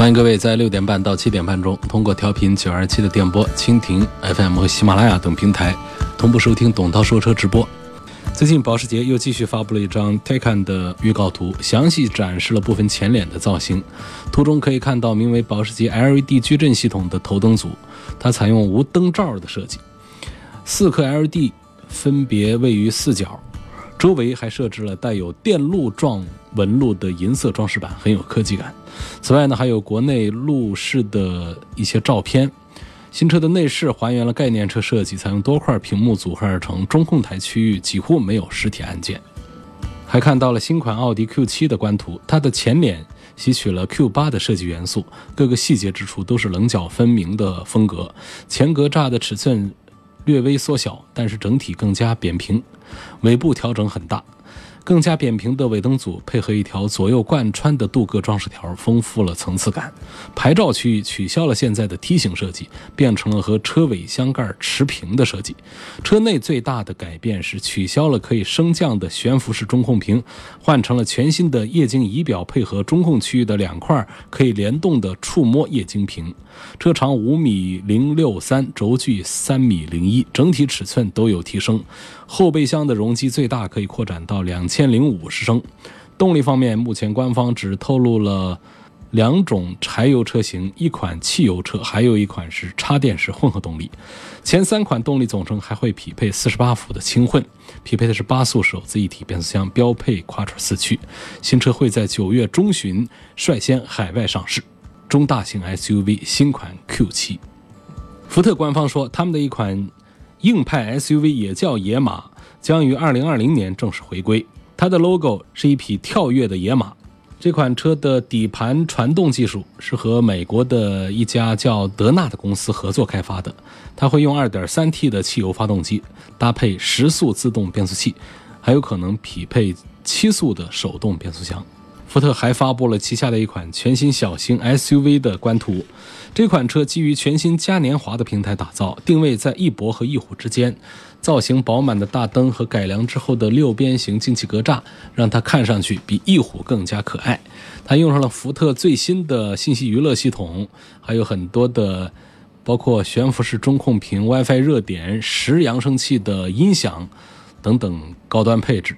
欢迎各位在六点半到七点半中，通过调频九二七的电波、蜻蜓 FM 和喜马拉雅等平台同步收听董涛说车直播。最近，保时捷又继续发布了一张 Taycan 的预告图，详细展示了部分前脸的造型。图中可以看到名为保时捷 LED 矩阵系统的头灯组，它采用无灯罩的设计，四颗 LED 分别位于四角。周围还设置了带有电路状纹路的银色装饰板，很有科技感。此外呢，还有国内路试的一些照片。新车的内饰还原了概念车设计，采用多块屏幕组合而成，中控台区域几乎没有实体按键。还看到了新款奥迪 Q7 的官图，它的前脸吸取了 Q8 的设计元素，各个细节之处都是棱角分明的风格。前格栅的尺寸略微缩小，但是整体更加扁平。尾部调整很大，更加扁平的尾灯组配合一条左右贯穿的镀铬装饰条，丰富了层次感。牌照区域取消了现在的梯形设计，变成了和车尾箱盖持平的设计。车内最大的改变是取消了可以升降的悬浮式中控屏，换成了全新的液晶仪表，配合中控区域的两块可以联动的触摸液晶屏。车长五米零六三，轴距三米零一，整体尺寸都有提升。后备箱的容积最大可以扩展到两千零五十升。动力方面，目前官方只透露了两种柴油车型，一款汽油车，还有一款是插电式混合动力。前三款动力总成还会匹配四十八伏的轻混，匹配的是八速手自一体变速箱，标配 Quattro 四驱。新车会在九月中旬率先海外上市。中大型 SUV 新款 Q7，福特官方说，他们的一款硬派 SUV 也叫野马，将于2020年正式回归。它的 logo 是一匹跳跃的野马。这款车的底盘传动技术是和美国的一家叫德纳的公司合作开发的。它会用 2.3T 的汽油发动机，搭配十速自动变速器，还有可能匹配七速的手动变速箱。福特还发布了旗下的一款全新小型 SUV 的官图。这款车基于全新嘉年华的平台打造，定位在翼博和翼虎之间。造型饱满的大灯和改良之后的六边形进气格栅，让它看上去比翼虎更加可爱。它用上了福特最新的信息娱乐系统，还有很多的，包括悬浮式中控屏、WiFi 热点、十扬声器的音响等等高端配置。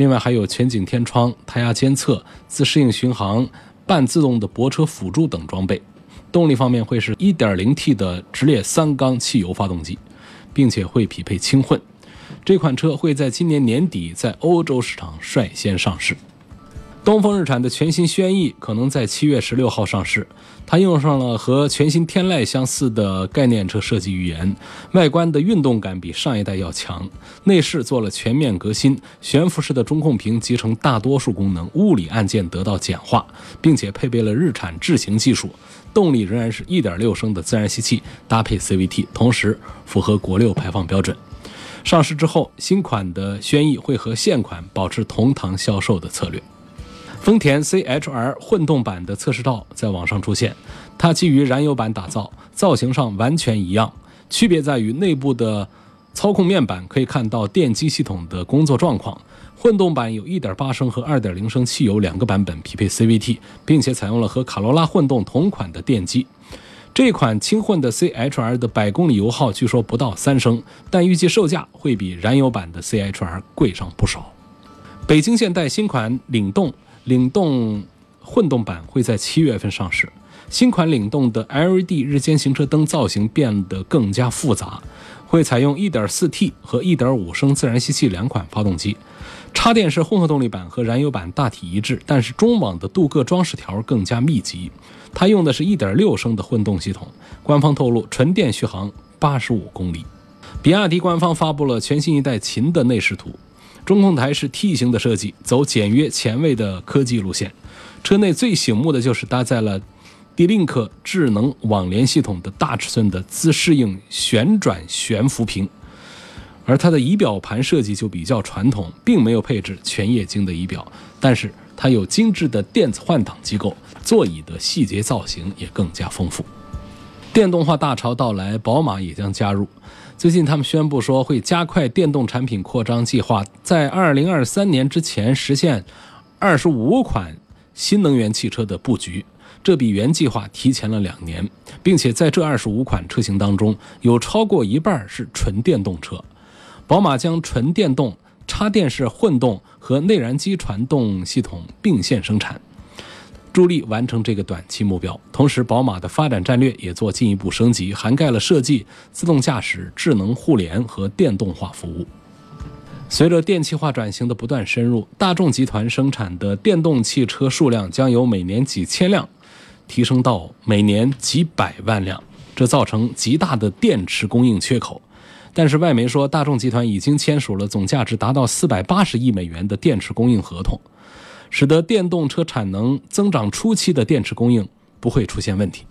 另外还有全景天窗、胎压监测、自适应巡航、半自动的泊车辅助等装备。动力方面会是 1.0T 的直列三缸汽油发动机，并且会匹配轻混。这款车会在今年年底在欧洲市场率先上市。东风日产的全新轩逸可能在七月十六号上市，它用上了和全新天籁相似的概念车设计语言，外观的运动感比上一代要强，内饰做了全面革新，悬浮式的中控屏集成大多数功能，物理按键得到简化，并且配备了日产智行技术，动力仍然是一点六升的自然吸气搭配 CVT，同时符合国六排放标准。上市之后，新款的轩逸会和现款保持同堂销售的策略。丰田 CHR 混动版的测试照在网上出现，它基于燃油版打造，造型上完全一样，区别在于内部的操控面板可以看到电机系统的工作状况。混动版有1.8升和2.0升汽油两个版本，匹配 CVT，并且采用了和卡罗拉混动同款的电机。这款轻混的 CHR 的百公里油耗据说不到三升，但预计售价会比燃油版的 CHR 贵上不少。北京现代新款领动。领动混动版会在七月份上市。新款领动的 LED 日间行车灯造型变得更加复杂，会采用 1.4T 和1.5升自然吸气两款发动机。插电式混合动力版和燃油版大体一致，但是中网的镀铬装饰条更加密集。它用的是一点六升的混动系统，官方透露纯电续航八十五公里。比亚迪官方发布了全新一代秦的内饰图。中控台是 T 型的设计，走简约前卫的科技路线。车内最醒目的就是搭载了 D-Link 智能网联系统的大尺寸的自适应旋转悬浮屏，而它的仪表盘设计就比较传统，并没有配置全液晶的仪表，但是它有精致的电子换挡机构，座椅的细节造型也更加丰富。电动化大潮到来，宝马也将加入。最近他们宣布说会加快电动产品扩张计划，在2023年之前实现25款新能源汽车的布局。这比原计划提前了两年，并且在这二十五款车型当中，有超过一半是纯电动车。宝马将纯电动、插电式混动和内燃机传动系统并线生产，助力完成这个短期目标。同时，宝马的发展战略也做进一步升级，涵盖了设计、自动驾驶、智能互联和电动化服务。随着电气化转型的不断深入，大众集团生产的电动汽车数量将由每年几千辆。提升到每年几百万辆，这造成极大的电池供应缺口。但是外媒说，大众集团已经签署了总价值达到四百八十亿美元的电池供应合同，使得电动车产能增长初期的电池供应不会出现问题。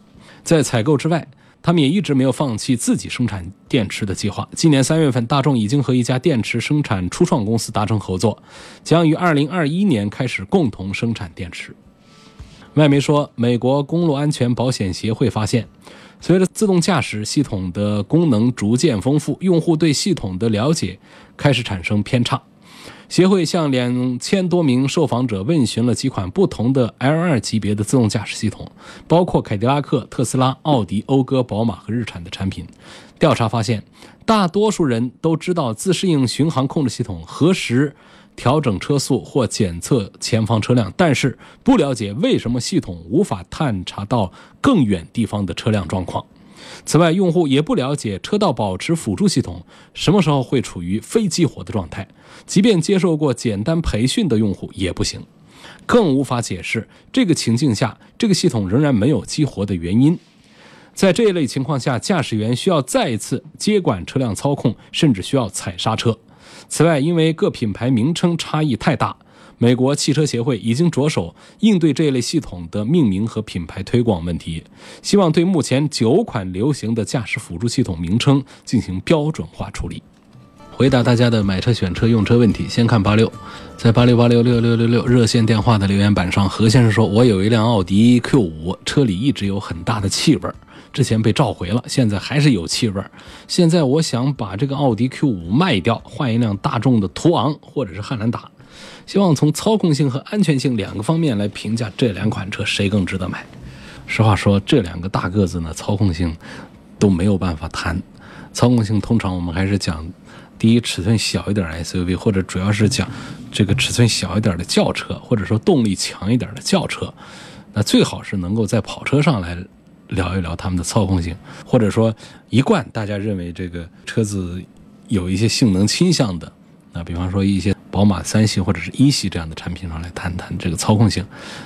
在采购之外，他们也一直没有放弃自己生产电池的计划。今年三月份，大众已经和一家电池生产初创公司达成合作，将于二零二一年开始共同生产电池。外媒说，美国公路安全保险协会发现，随着自动驾驶系统的功能逐渐丰富，用户对系统的了解开始产生偏差。协会向两千多名受访者问询了几款不同的 L2 级别的自动驾驶系统，包括凯迪拉克、特斯拉、奥迪、讴歌、宝马和日产的产品。调查发现，大多数人都知道自适应巡航控制系统何时。调整车速或检测前方车辆，但是不了解为什么系统无法探查到更远地方的车辆状况。此外，用户也不了解车道保持辅助系统什么时候会处于非激活的状态，即便接受过简单培训的用户也不行，更无法解释这个情境下这个系统仍然没有激活的原因。在这一类情况下，驾驶员需要再一次接管车辆操控，甚至需要踩刹车。此外，因为各品牌名称差异太大，美国汽车协会已经着手应对这一类系统的命名和品牌推广问题，希望对目前九款流行的驾驶辅助系统名称进行标准化处理。回答大家的买车、选车、用车问题，先看八六，在八六八六六六六六热线电话的留言板上，何先生说：“我有一辆奥迪 Q 五，车里一直有很大的气味。”之前被召回了，现在还是有气味。现在我想把这个奥迪 Q 五卖掉，换一辆大众的途昂或者是汉兰达。希望从操控性和安全性两个方面来评价这两款车谁更值得买。实话说，这两个大个子呢，操控性都没有办法谈。操控性通常我们还是讲第一尺寸小一点 SUV，或者主要是讲这个尺寸小一点的轿车，或者说动力强一点的轿车。那最好是能够在跑车上来。聊一聊他们的操控性，或者说一贯大家认为这个车子有一些性能倾向的，那比方说一些宝马三系或者是一系这样的产品上来谈谈这个操控性，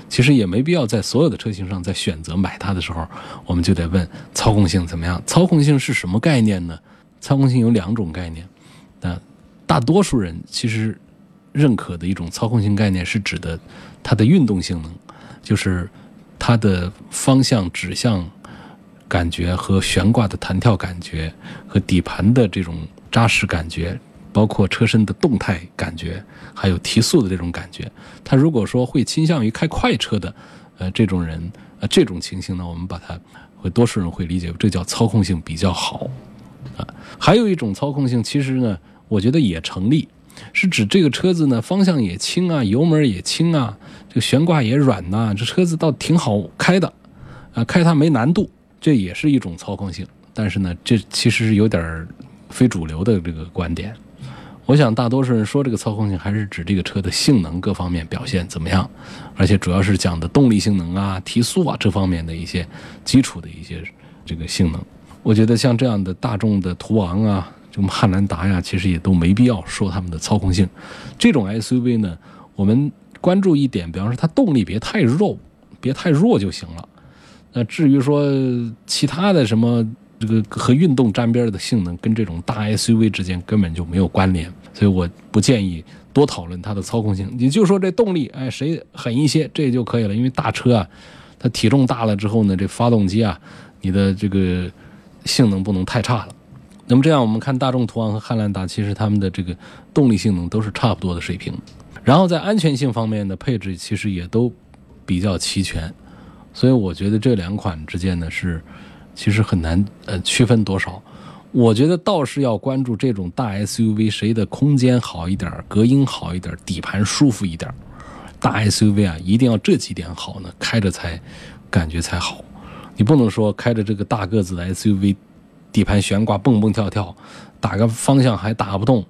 其实也没必要在所有的车型上在选择买它的时候，我们就得问操控性怎么样？操控性是什么概念呢？操控性有两种概念，那大多数人其实认可的一种操控性概念是指的它的运动性能，就是。它的方向指向感觉和悬挂的弹跳感觉，和底盘的这种扎实感觉，包括车身的动态感觉，还有提速的这种感觉。他如果说会倾向于开快车的，呃，这种人，呃，这种情形呢，我们把它会多数人会理解为这叫操控性比较好，啊，还有一种操控性，其实呢，我觉得也成立。是指这个车子呢，方向也轻啊，油门也轻啊，这个悬挂也软呐，这车子倒挺好开的，啊，开它没难度，这也是一种操控性。但是呢，这其实是有点非主流的这个观点。我想大多数人说这个操控性，还是指这个车的性能各方面表现怎么样，而且主要是讲的动力性能啊、提速啊这方面的一些基础的一些这个性能。我觉得像这样的大众的途昂啊。这个汉兰达呀，其实也都没必要说他们的操控性。这种 SUV 呢，我们关注一点，比方说它动力别太弱，别太弱就行了。那至于说其他的什么这个和运动沾边的性能，跟这种大 SUV 之间根本就没有关联，所以我不建议多讨论它的操控性。你就说这动力，哎，谁狠一些，这就可以了。因为大车啊。它体重大了之后呢，这发动机啊，你的这个性能不能太差了。那么这样，我们看大众途昂和汉兰达，其实它们的这个动力性能都是差不多的水平。然后在安全性方面的配置，其实也都比较齐全。所以我觉得这两款之间呢是，其实很难呃区分多少。我觉得倒是要关注这种大 SUV 谁的空间好一点，隔音好一点，底盘舒服一点。大 SUV 啊，一定要这几点好呢，开着才感觉才好。你不能说开着这个大个子的 SUV，底盘悬挂蹦蹦跳跳，打个方向还打不动，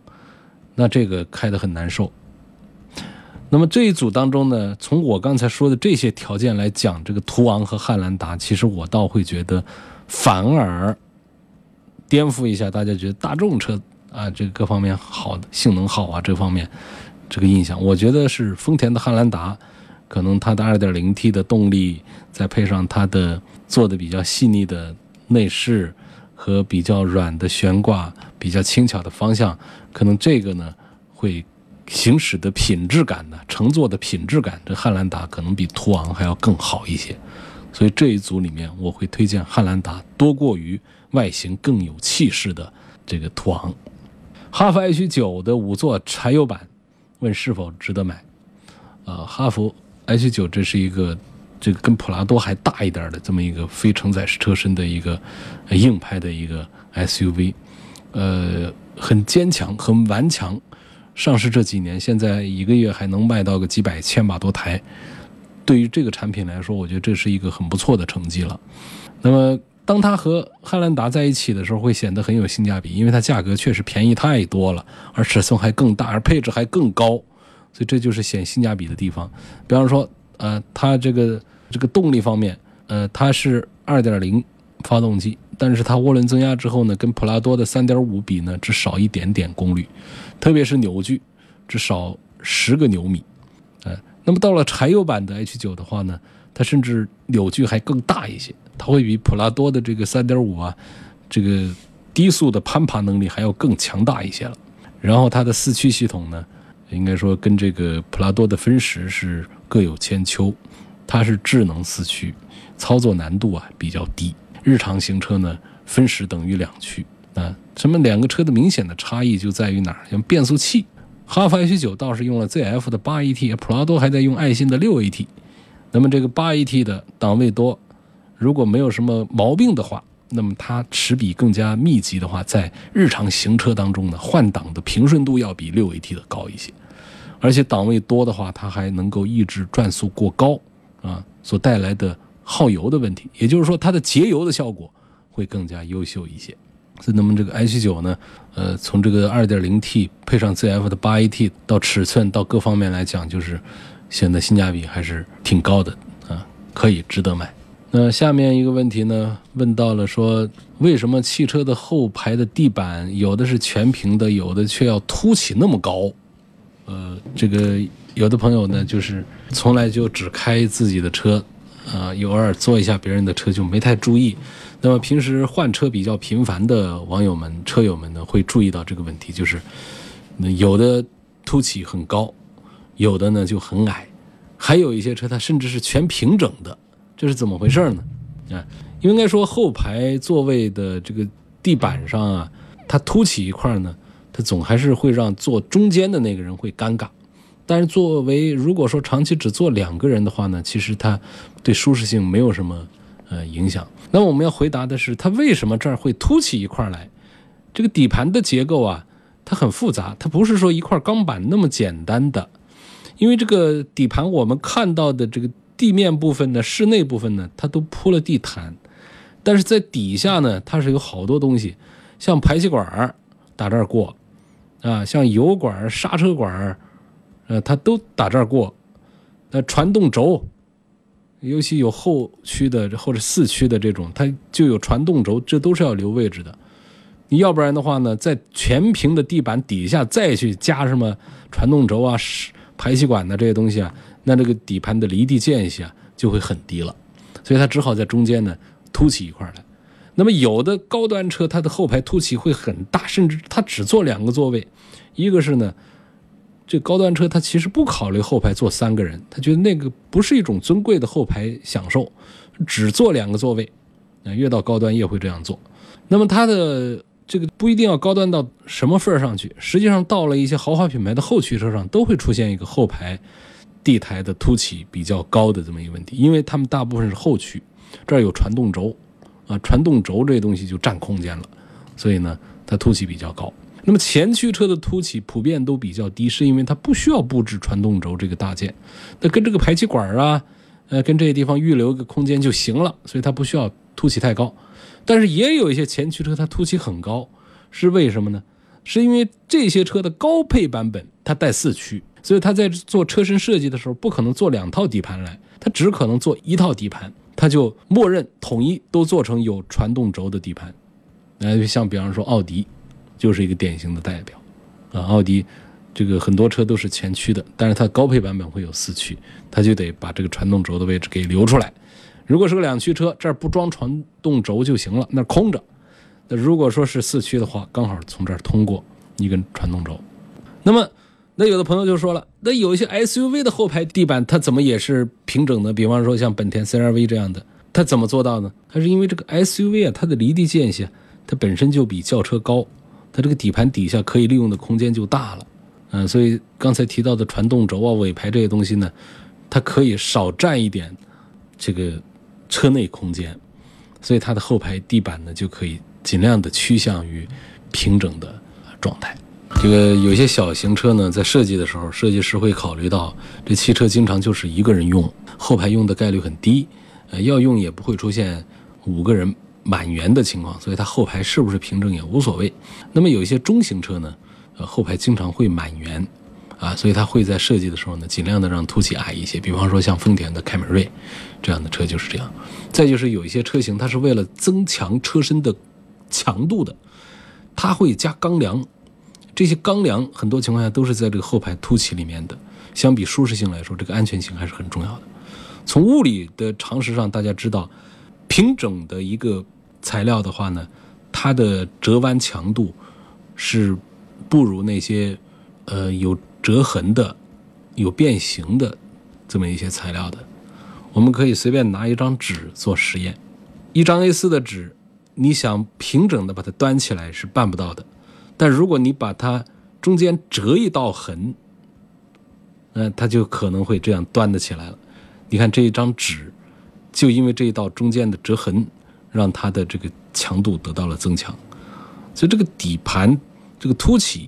那这个开得很难受。那么这一组当中呢，从我刚才说的这些条件来讲，这个途昂和汉兰达，其实我倒会觉得，反而颠覆一下大家觉得大众车啊，这个各方面好的性能好啊，这方面这个印象，我觉得是丰田的汉兰达，可能它的 2.0T 的动力，再配上它的做的比较细腻的内饰和比较软的悬挂、比较轻巧的方向，可能这个呢会。行驶的品质感呢，乘坐的品质感，这汉兰达可能比途昂还要更好一些，所以这一组里面我会推荐汉兰达多过于外形更有气势的这个途昂。哈弗 H 九的五座柴油版，问是否值得买？啊，哈弗 H 九这是一个这个跟普拉多还大一点的这么一个非承载式车身的一个硬派的一个 SUV，呃，很坚强，很顽强。上市这几年，现在一个月还能卖到个几百千把多台，对于这个产品来说，我觉得这是一个很不错的成绩了。那么，当它和汉兰达在一起的时候，会显得很有性价比，因为它价格确实便宜太多了，而尺寸还更大，而配置还更高，所以这就是显性价比的地方。比方说，呃，它这个这个动力方面，呃，它是2.0发动机，但是它涡轮增压之后呢，跟普拉多的3.5比呢，只少一点点功率。特别是扭矩，至少十个牛米，那么到了柴油版的 H 九的话呢，它甚至扭矩还更大一些，它会比普拉多的这个三点五啊，这个低速的攀爬能力还要更强大一些了。然后它的四驱系统呢，应该说跟这个普拉多的分时是各有千秋，它是智能四驱，操作难度啊比较低，日常行车呢分时等于两驱。啊，什么两个车的明显的差异就在于哪儿？像变速器，哈弗 H 九倒是用了 ZF 的八 AT，普拉多还在用爱信的六 AT。那么这个八 AT 的档位多，如果没有什么毛病的话，那么它齿比更加密集的话，在日常行车当中呢，换挡的平顺度要比六 AT 的高一些。而且档位多的话，它还能够抑制转速过高啊所带来的耗油的问题。也就是说，它的节油的效果会更加优秀一些。那么这个 H 九呢，呃，从这个 2.0T 配上 ZF 的 8AT 到尺寸到各方面来讲，就是显得性价比还是挺高的啊，可以值得买。那下面一个问题呢，问到了说，为什么汽车的后排的地板有的是全平的，有的却要凸起那么高？呃，这个有的朋友呢，就是从来就只开自己的车，啊，偶尔坐一下别人的车就没太注意。那么平时换车比较频繁的网友们、车友们呢，会注意到这个问题，就是有的凸起很高，有的呢就很矮，还有一些车它甚至是全平整的，这是怎么回事呢？啊，应该说后排座位的这个地板上啊，它凸起一块呢，它总还是会让坐中间的那个人会尴尬。但是作为如果说长期只坐两个人的话呢，其实它对舒适性没有什么。呃，影响。那我们要回答的是，它为什么这儿会凸起一块来？这个底盘的结构啊，它很复杂，它不是说一块钢板那么简单的。因为这个底盘我们看到的这个地面部分呢，室内部分呢，它都铺了地毯，但是在底下呢，它是有好多东西，像排气管打这儿过，啊，像油管、刹车管，呃，它都打这儿过，呃，传动轴。尤其有后驱的或者四驱的这种，它就有传动轴，这都是要留位置的。你要不然的话呢，在全平的地板底下再去加什么传动轴啊、排气管的这些东西啊，那这个底盘的离地间隙啊就会很低了。所以它只好在中间呢凸起一块来。那么有的高端车，它的后排凸起会很大，甚至它只坐两个座位，一个是呢这高端车它其实不考虑后排坐三个人，他觉得那个不是一种尊贵的后排享受，只坐两个座位。啊，越到高端越会这样做。那么它的这个不一定要高端到什么份儿上去，实际上到了一些豪华品牌的后驱车上，都会出现一个后排地台的凸起比较高的这么一个问题，因为他们大部分是后驱，这儿有传动轴，啊，传动轴这东西就占空间了，所以呢，它凸起比较高。那么前驱车的凸起普遍都比较低，是因为它不需要布置传动轴这个大件，那跟这个排气管啊，呃，跟这些地方预留一个空间就行了，所以它不需要凸起太高。但是也有一些前驱车它凸起很高，是为什么呢？是因为这些车的高配版本它带四驱，所以它在做车身设计的时候不可能做两套底盘来，它只可能做一套底盘，它就默认统一都做成有传动轴的底盘。那像比方说奥迪。就是一个典型的代表，啊，奥迪这个很多车都是前驱的，但是它高配版本会有四驱，它就得把这个传动轴的位置给留出来。如果是个两驱车，这儿不装传动轴就行了，那空着。那如果说是四驱的话，刚好从这儿通过一根传动轴。那么，那有的朋友就说了，那有一些 SUV 的后排地板它怎么也是平整的？比方说像本田 CR-V 这样的，它怎么做到呢？它是因为这个 SUV 啊，它的离地间隙啊它本身就比轿车高。它这个底盘底下可以利用的空间就大了，嗯，所以刚才提到的传动轴啊、尾排这些东西呢，它可以少占一点这个车内空间，所以它的后排地板呢就可以尽量的趋向于平整的状态。这个有些小型车呢，在设计的时候，设计师会考虑到这汽车经常就是一个人用，后排用的概率很低，呃，要用也不会出现五个人。满员的情况，所以它后排是不是平整也无所谓。那么有一些中型车呢，呃，后排经常会满员，啊，所以它会在设计的时候呢，尽量的让凸起矮一些。比方说像丰田的凯美瑞这样的车就是这样。再就是有一些车型，它是为了增强车身的强度的，它会加钢梁。这些钢梁很多情况下都是在这个后排凸起里面的。相比舒适性来说，这个安全性还是很重要的。从物理的常识上，大家知道，平整的一个。材料的话呢，它的折弯强度是不如那些呃有折痕的、有变形的这么一些材料的。我们可以随便拿一张纸做实验，一张 A4 的纸，你想平整的把它端起来是办不到的。但如果你把它中间折一道痕，嗯，它就可能会这样端得起来了。你看这一张纸，就因为这一道中间的折痕。让它的这个强度得到了增强，所以这个底盘这个凸起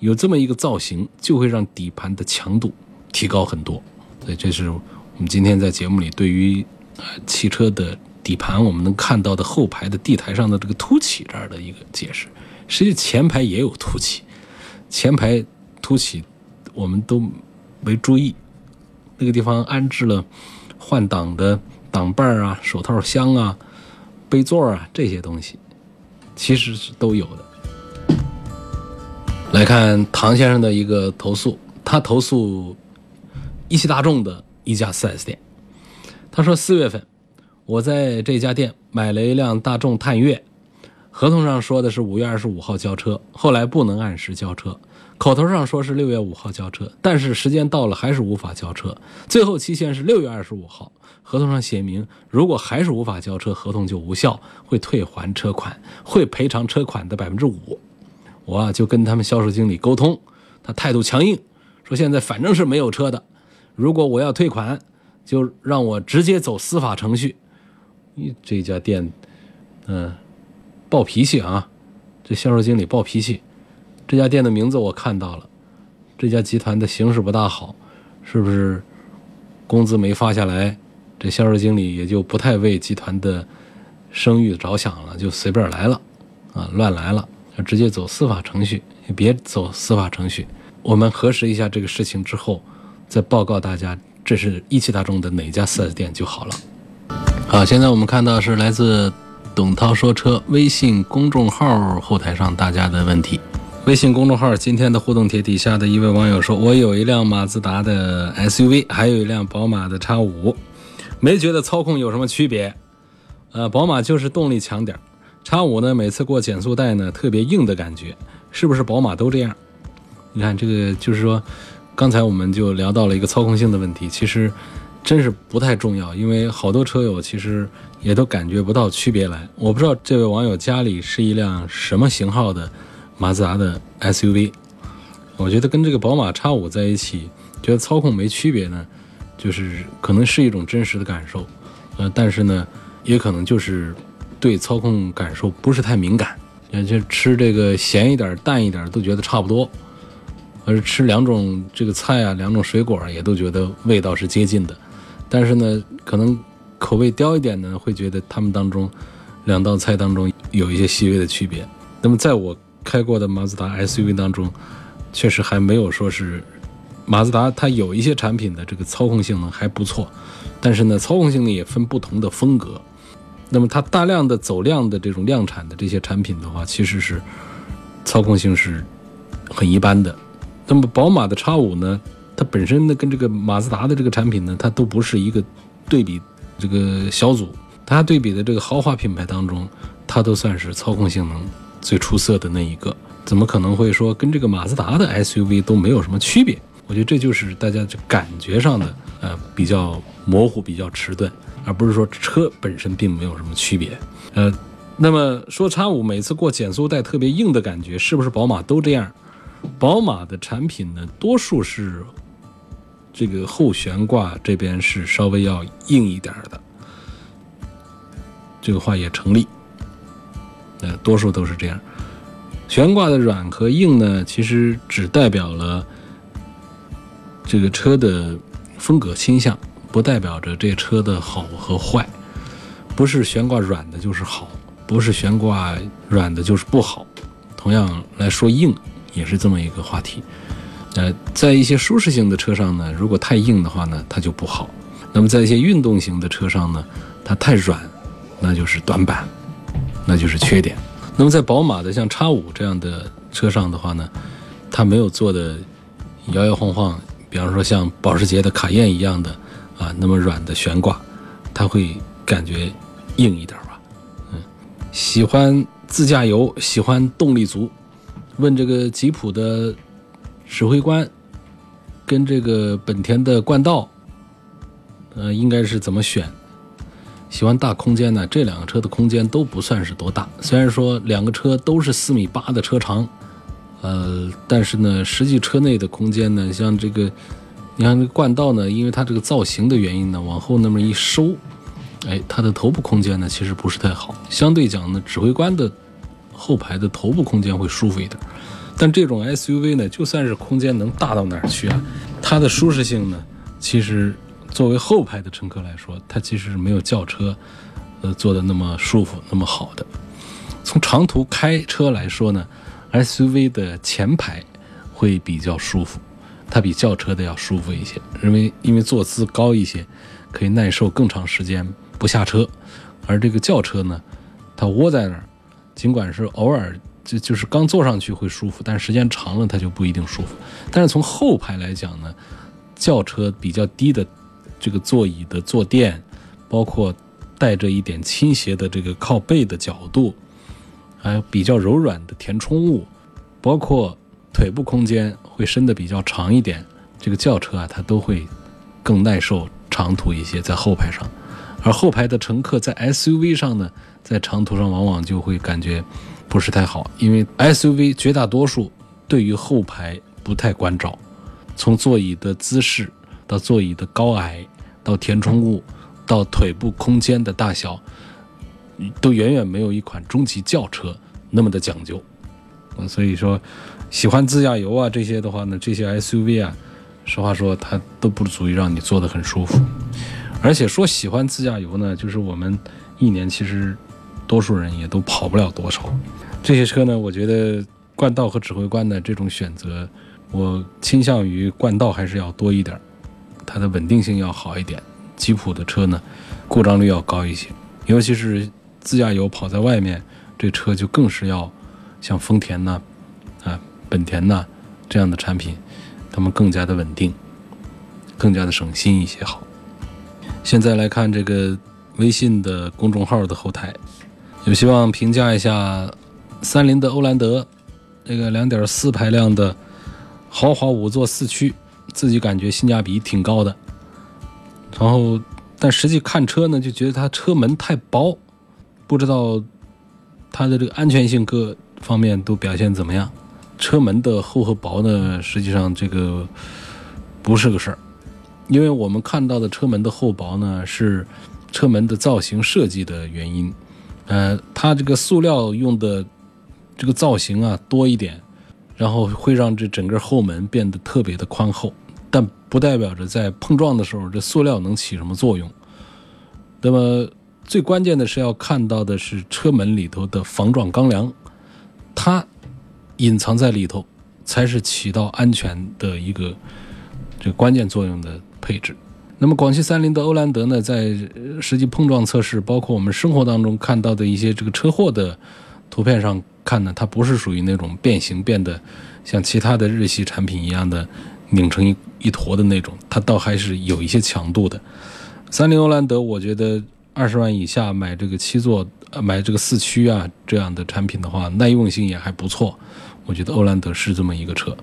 有这么一个造型，就会让底盘的强度提高很多。所以这是我们今天在节目里对于呃汽车的底盘我们能看到的后排的地台上的这个凸起这儿的一个解释。实际前排也有凸起，前排凸起我们都没注意，那个地方安置了换挡的挡把啊、手套箱啊。杯座啊，这些东西其实是都有的。来看唐先生的一个投诉，他投诉一汽大众的一家 4S 店。他说四月份我在这家店买了一辆大众探岳，合同上说的是五月二十五号交车，后来不能按时交车，口头上说是六月五号交车，但是时间到了还是无法交车，最后期限是六月二十五号。合同上写明，如果还是无法交车，合同就无效，会退还车款，会赔偿车款的百分之五。我啊就跟他们销售经理沟通，他态度强硬，说现在反正是没有车的，如果我要退款，就让我直接走司法程序。这家店，嗯，暴脾气啊！这销售经理暴脾气。这家店的名字我看到了，这家集团的形势不大好，是不是？工资没发下来？这销售经理也就不太为集团的声誉着想了，就随便来了，啊，乱来了，直接走司法程序。别走司法程序，我们核实一下这个事情之后，再报告大家这是一汽大众的哪家 4S 店就好了。好，现在我们看到是来自董涛说车微信公众号后台上大家的问题。微信公众号今天的互动帖底下的一位网友说：“我有一辆马自达的 SUV，还有一辆宝马的 X5。”没觉得操控有什么区别，呃，宝马就是动力强点儿，叉五呢每次过减速带呢特别硬的感觉，是不是宝马都这样？你看这个就是说，刚才我们就聊到了一个操控性的问题，其实真是不太重要，因为好多车友其实也都感觉不到区别来。我不知道这位网友家里是一辆什么型号的马自达的 SUV，我觉得跟这个宝马 X5 在一起，觉得操控没区别呢，就是可能是一种真实的感受，呃，但是呢，也可能就是对操控感受不是太敏感，就吃这个咸一点、淡一点都觉得差不多。而吃两种这个菜啊，两种水果也都觉得味道是接近的，但是呢，可能口味刁一点呢，会觉得他们当中两道菜当中有一些细微的区别。那么在我开过的马自达 SUV 当中，确实还没有说是马自达它有一些产品的这个操控性能还不错，但是呢，操控性能也分不同的风格。那么它大量的走量的这种量产的这些产品的话，其实是操控性是很一般的。那么宝马的 X 五呢，它本身呢跟这个马自达的这个产品呢，它都不是一个对比这个小组。它对比的这个豪华品牌当中，它都算是操控性能最出色的那一个。怎么可能会说跟这个马自达的 SUV 都没有什么区别？我觉得这就是大家这感觉上的呃比较模糊、比较迟钝，而不是说车本身并没有什么区别。呃，那么说 X 五每次过减速带特别硬的感觉，是不是宝马都这样？宝马的产品呢，多数是这个后悬挂这边是稍微要硬一点的，这个话也成立。呃，多数都是这样。悬挂的软和硬呢，其实只代表了这个车的风格倾向，不代表着这车的好和坏。不是悬挂软的就是好，不是悬挂软的就是不好。同样来说，硬。也是这么一个话题，呃，在一些舒适性的车上呢，如果太硬的话呢，它就不好；那么在一些运动型的车上呢，它太软，那就是短板，那就是缺点。那么在宝马的像叉五这样的车上的话呢，它没有做的摇摇晃晃，比方说像保时捷的卡宴一样的啊那么软的悬挂，它会感觉硬一点吧？嗯，喜欢自驾游，喜欢动力足。问这个吉普的指挥官跟这个本田的冠道，呃，应该是怎么选？喜欢大空间呢？这两个车的空间都不算是多大，虽然说两个车都是四米八的车长，呃，但是呢，实际车内的空间呢，像这个，你看这个冠道呢，因为它这个造型的原因呢，往后那么一收，哎，它的头部空间呢，其实不是太好。相对讲呢，指挥官的。后排的头部空间会舒服一点，但这种 SUV 呢，就算是空间能大到哪儿去啊，它的舒适性呢，其实作为后排的乘客来说，它其实是没有轿车，呃，坐的那么舒服，那么好的。从长途开车来说呢，SUV 的前排会比较舒服，它比轿车的要舒服一些，因为因为坐姿高一些，可以耐受更长时间不下车，而这个轿车呢，它窝在那儿。尽管是偶尔就就是刚坐上去会舒服，但时间长了它就不一定舒服。但是从后排来讲呢，轿车比较低的这个座椅的坐垫，包括带着一点倾斜的这个靠背的角度，还有比较柔软的填充物，包括腿部空间会伸的比较长一点，这个轿车啊它都会更耐受长途一些在后排上。而后排的乘客在 SUV 上呢？在长途上往往就会感觉不是太好，因为 SUV 绝大多数对于后排不太关照，从座椅的姿势到座椅的高矮，到填充物，到腿部空间的大小，都远远没有一款中级轿车那么的讲究。所以说，喜欢自驾游啊这些的话呢，这些 SUV 啊，实话说它都不足以让你坐得很舒服。而且说喜欢自驾游呢，就是我们一年其实。多数人也都跑不了多少，这些车呢，我觉得冠道和指挥官的这种选择，我倾向于冠道还是要多一点，它的稳定性要好一点。吉普的车呢，故障率要高一些，尤其是自驾游跑在外面，这车就更是要像丰田呐、啊本田呐这样的产品，他们更加的稳定，更加的省心一些好。现在来看这个微信的公众号的后台。有希望评价一下三菱的欧蓝德，这个2.4排量的豪华五座四驱，自己感觉性价比挺高的。然后，但实际看车呢，就觉得它车门太薄，不知道它的这个安全性各方面都表现怎么样。车门的厚和薄呢，实际上这个不是个事儿，因为我们看到的车门的厚薄呢，是车门的造型设计的原因。呃，它这个塑料用的这个造型啊多一点，然后会让这整个后门变得特别的宽厚。但不代表着在碰撞的时候，这塑料能起什么作用。那么最关键的是要看到的是车门里头的防撞钢梁，它隐藏在里头，才是起到安全的一个这个关键作用的配置。那么广汽三菱的欧蓝德呢，在实际碰撞测试，包括我们生活当中看到的一些这个车祸的图片上看呢，它不是属于那种变形变得像其他的日系产品一样的。拧成一一坨的那种，它倒还是有一些强度的。三菱欧蓝德，我觉得二十万以下买这个七座，买这个四驱啊这样的产品的话，耐用性也还不错。我觉得欧蓝德是这么一个车。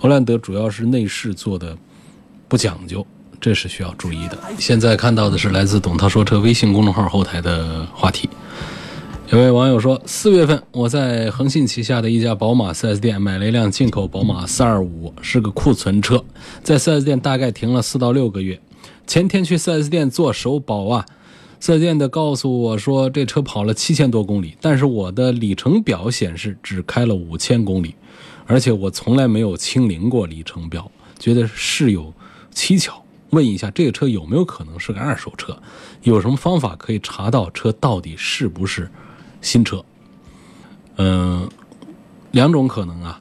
欧蓝德主要是内饰做的不讲究，这是需要注意的。现在看到的是来自董涛说车微信公众号后台的话题。有位网友说，四月份我在恒信旗下的一家宝马 4S 店买了一辆进口宝马425，是个库存车，在 4S 店大概停了四到六个月。前天去 4S 店做首保啊，4S 店的告诉我说这车跑了七千多公里，但是我的里程表显示只开了五千公里，而且我从来没有清零过里程表，觉得事有蹊跷。问一下，这个车有没有可能是个二手车？有什么方法可以查到车到底是不是？新车，嗯，两种可能啊，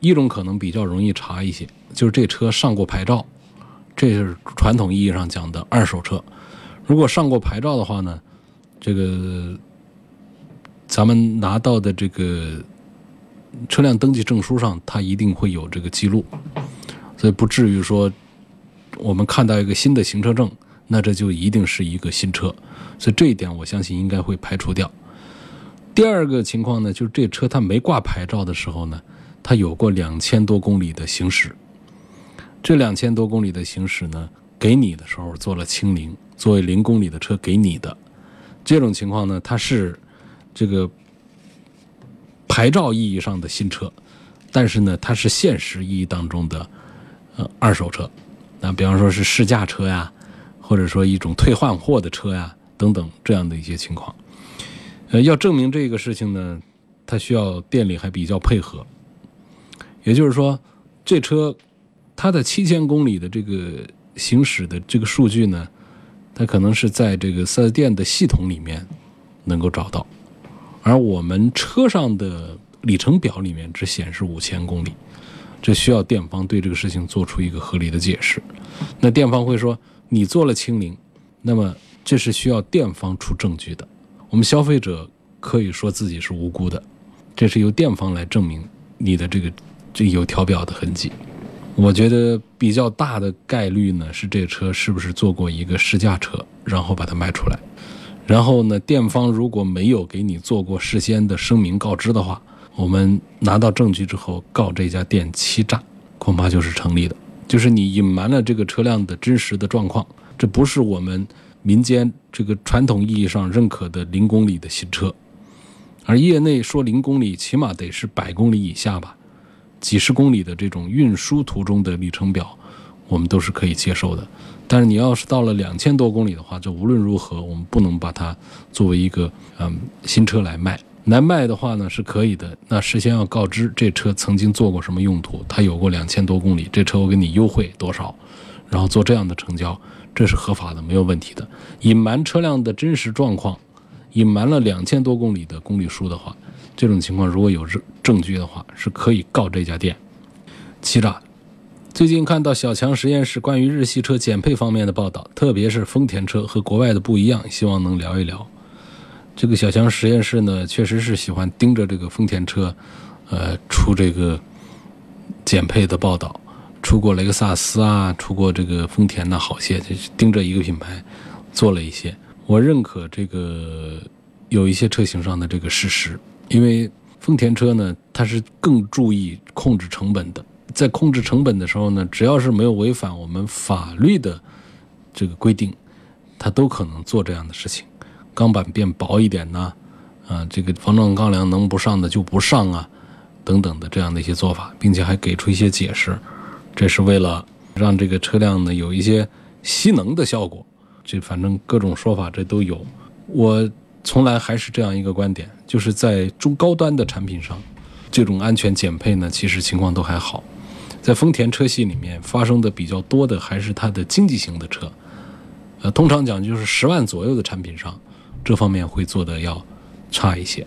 一种可能比较容易查一些，就是这车上过牌照，这是传统意义上讲的二手车。如果上过牌照的话呢，这个咱们拿到的这个车辆登记证书上，它一定会有这个记录，所以不至于说我们看到一个新的行车证，那这就一定是一个新车。所以这一点，我相信应该会排除掉。第二个情况呢，就是这车它没挂牌照的时候呢，它有过两千多公里的行驶。这两千多公里的行驶呢，给你的时候做了清零，作为零公里的车给你的。这种情况呢，它是这个牌照意义上的新车，但是呢，它是现实意义当中的呃二手车。那比方说是试驾车呀，或者说一种退换货的车呀等等这样的一些情况。呃，要证明这个事情呢，它需要店里还比较配合。也就是说，这车它的七千公里的这个行驶的这个数据呢，它可能是在这个四 S 店的系统里面能够找到，而我们车上的里程表里面只显示五千公里，这需要店方对这个事情做出一个合理的解释。那店方会说你做了清零，那么这是需要店方出证据的。我们消费者可以说自己是无辜的，这是由店方来证明你的这个这有调表的痕迹。我觉得比较大的概率呢是这车是不是做过一个试驾车，然后把它卖出来。然后呢，店方如果没有给你做过事先的声明告知的话，我们拿到证据之后告这家店欺诈，恐怕就是成立的。就是你隐瞒了这个车辆的真实的状况，这不是我们。民间这个传统意义上认可的零公里的新车，而业内说零公里起码得是百公里以下吧，几十公里的这种运输途中的里程表，我们都是可以接受的。但是你要是到了两千多公里的话，就无论如何我们不能把它作为一个嗯新车来卖。来卖的话呢是可以的，那事先要告知这车曾经做过什么用途，它有过两千多公里，这车我给你优惠多少，然后做这样的成交。这是合法的，没有问题的。隐瞒车辆的真实状况，隐瞒了两千多公里的公里数的话，这种情况如果有证据的话，是可以告这家店欺诈。最近看到小强实验室关于日系车减配方面的报道，特别是丰田车和国外的不一样，希望能聊一聊。这个小强实验室呢，确实是喜欢盯着这个丰田车，呃，出这个减配的报道。出过雷克萨斯啊，出过这个丰田呐，好些，就是盯着一个品牌做了一些。我认可这个有一些车型上的这个事实，因为丰田车呢，它是更注意控制成本的，在控制成本的时候呢，只要是没有违反我们法律的这个规定，它都可能做这样的事情。钢板变薄一点呢，啊，这个防撞钢梁能不上的就不上啊，等等的这样的一些做法，并且还给出一些解释，这是为了让这个车辆呢有一些吸能的效果。这反正各种说法这都有。我从来还是这样一个观点，就是在中高端的产品上，这种安全减配呢，其实情况都还好。在丰田车系里面发生的比较多的还是它的经济型的车，呃，通常讲就是十万左右的产品上，这方面会做的要差一些，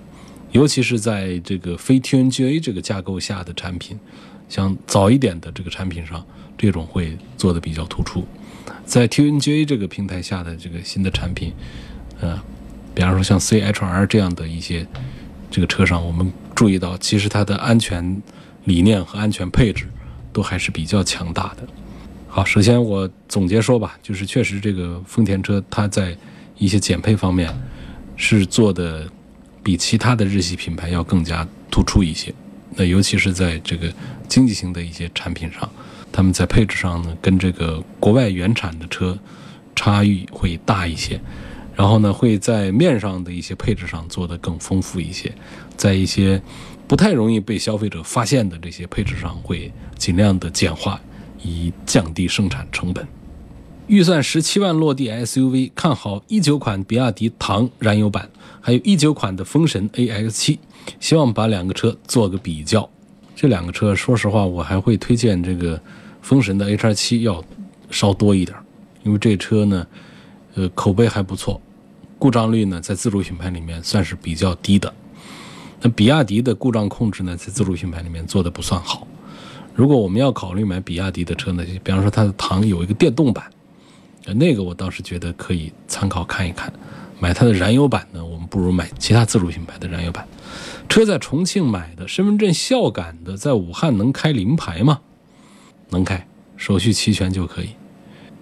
尤其是在这个非 TNGA 这个架构下的产品，像早一点的这个产品上，这种会做的比较突出。在 TNGA 这个平台下的这个新的产品，呃，比方说像 CHR 这样的一些这个车上，我们注意到，其实它的安全理念和安全配置。都还是比较强大的。好，首先我总结说吧，就是确实这个丰田车它在一些减配方面是做的比其他的日系品牌要更加突出一些。那尤其是在这个经济型的一些产品上，他们在配置上呢，跟这个国外原产的车差异会大一些。然后呢，会在面上的一些配置上做得更丰富一些，在一些。不太容易被消费者发现的这些配置上，会尽量的简化，以降低生产成本。预算十七万落地 SUV，看好一九款比亚迪唐燃油版，还有一九款的风神 AX7，希望把两个车做个比较。这两个车，说实话，我还会推荐这个风神的 H R 七要稍多一点，因为这车呢，呃，口碑还不错，故障率呢，在自主品牌里面算是比较低的。那比亚迪的故障控制呢，在自主品牌里面做的不算好。如果我们要考虑买比亚迪的车呢，比方说它的唐有一个电动版，那个我倒是觉得可以参考看一看。买它的燃油版呢，我们不如买其他自主品牌的燃油版。车在重庆买的，身份证孝感的，在武汉能开临牌吗？能开，手续齐全就可以。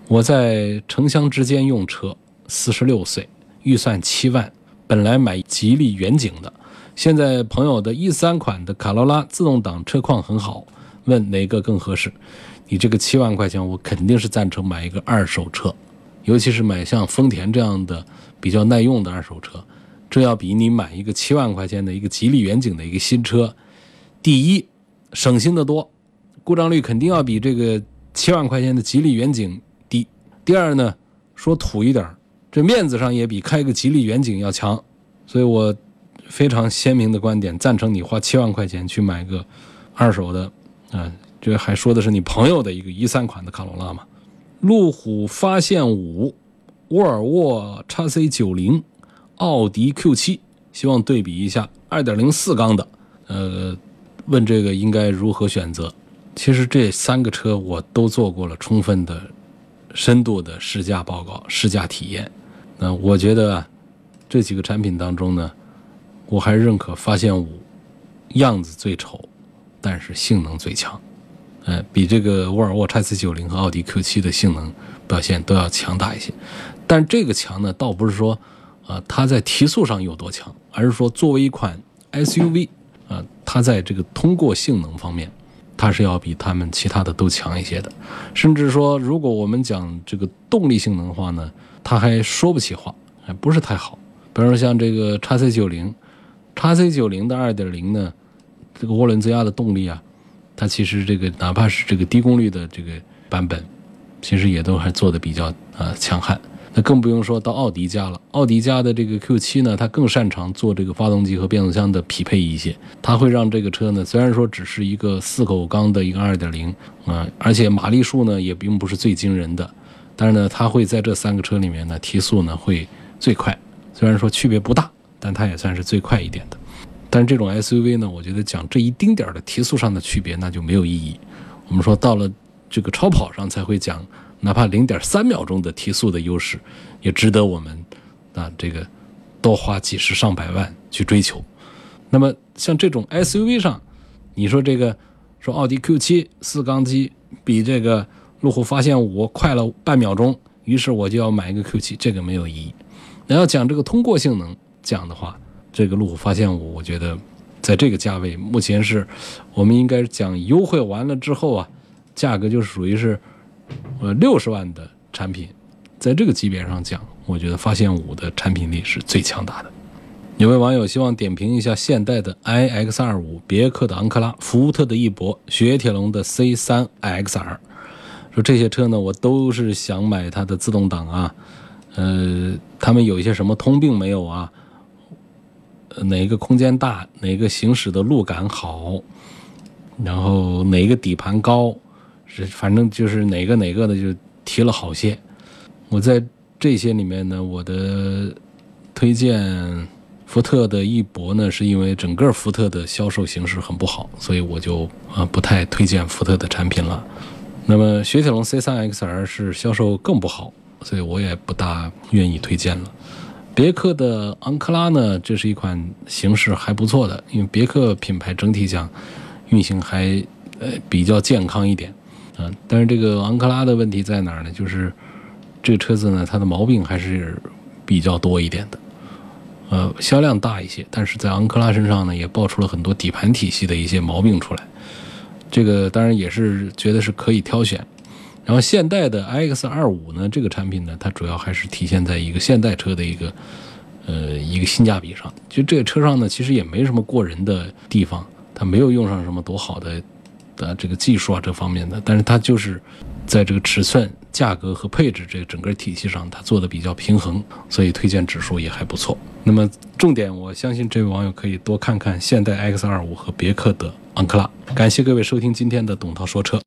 我在城乡之间用车，四十六岁，预算七万，本来买吉利远景的。现在朋友的一三款的卡罗拉自动挡车况很好，问哪个更合适？你这个七万块钱，我肯定是赞成买一个二手车，尤其是买像丰田这样的比较耐用的二手车，这要比你买一个七万块钱的一个吉利远景的一个新车，第一省心的多，故障率肯定要比这个七万块钱的吉利远景低。第二呢，说土一点，这面子上也比开个吉利远景要强，所以我。非常鲜明的观点，赞成你花七万块钱去买个二手的，啊，这还说的是你朋友的一个一三款的卡罗拉嘛？路虎发现五、沃尔沃 x C 九零、奥迪 Q 七，希望对比一下二点零四缸的，呃，问这个应该如何选择？其实这三个车我都做过了充分的、深度的试驾报告、试驾体验，那我觉得这几个产品当中呢。我还认可发现五，样子最丑，但是性能最强，呃，比这个沃尔沃 x C 九零和奥迪 Q 七的性能表现都要强大一些。但这个强呢，倒不是说，啊，它在提速上有多强，而是说作为一款 SUV，啊，它在这个通过性能方面，它是要比他们其他的都强一些的。甚至说，如果我们讲这个动力性能的话呢，它还说不起话，还不是太好。比如说像这个 x C 九零。叉 C 九零的二点零呢，这个涡轮增压的动力啊，它其实这个哪怕是这个低功率的这个版本，其实也都还做的比较呃强悍。那更不用说到奥迪家了。奥迪家的这个 Q 七呢，它更擅长做这个发动机和变速箱的匹配一些。它会让这个车呢，虽然说只是一个四口缸的一个二点零啊，而且马力数呢也并不是最惊人的，但是呢，它会在这三个车里面呢提速呢会最快。虽然说区别不大。但它也算是最快一点的，但是这种 SUV 呢，我觉得讲这一丁点儿的提速上的区别，那就没有意义。我们说到了这个超跑上才会讲，哪怕零点三秒钟的提速的优势，也值得我们啊这个多花几十上百万去追求。那么像这种 SUV 上，你说这个说奥迪 Q7 四缸机比这个路虎发现五快了半秒钟，于是我就要买一个 Q7，这个没有意义。那要讲这个通过性能。讲的话，这个路虎发现五，我觉得在这个价位，目前是我们应该讲优惠完了之后啊，价格就属于是呃六十万的产品，在这个级别上讲，我觉得发现五的产品力是最强大的。有位网友希望点评一下现代的 iX 二五、别克的昂克拉、福特的翼博、雪铁龙的 C 三 XR。说这些车呢，我都是想买它的自动挡啊，呃，他们有一些什么通病没有啊？哪个空间大，哪个行驶的路感好，然后哪个底盘高，是反正就是哪个哪个的就提了好些。我在这些里面呢，我的推荐福特的翼博呢，是因为整个福特的销售形势很不好，所以我就啊不太推荐福特的产品了。那么雪铁龙 C3 XR 是销售更不好，所以我也不大愿意推荐了。别克的昂克拉呢，这是一款形势还不错的，因为别克品牌整体讲运行还呃比较健康一点，嗯，但是这个昂克拉的问题在哪儿呢？就是这个车子呢，它的毛病还是比较多一点的，呃，销量大一些，但是在昂克拉身上呢，也爆出了很多底盘体系的一些毛病出来。这个当然也是觉得是可以挑选，然后现代的 iX 二五呢，这个产品呢，它主要还是体现在一个现代车的一个呃一个性价比上。就这个车上呢，其实也没什么过人的地方，它没有用上什么多好的的这个技术啊这方面的，但是它就是在这个尺寸、价格和配置这个整个体系上，它做的比较平衡，所以推荐指数也还不错。那么重点，我相信这位网友可以多看看现代 X 二五和别克的昂克拉。感谢各位收听今天的董涛说车。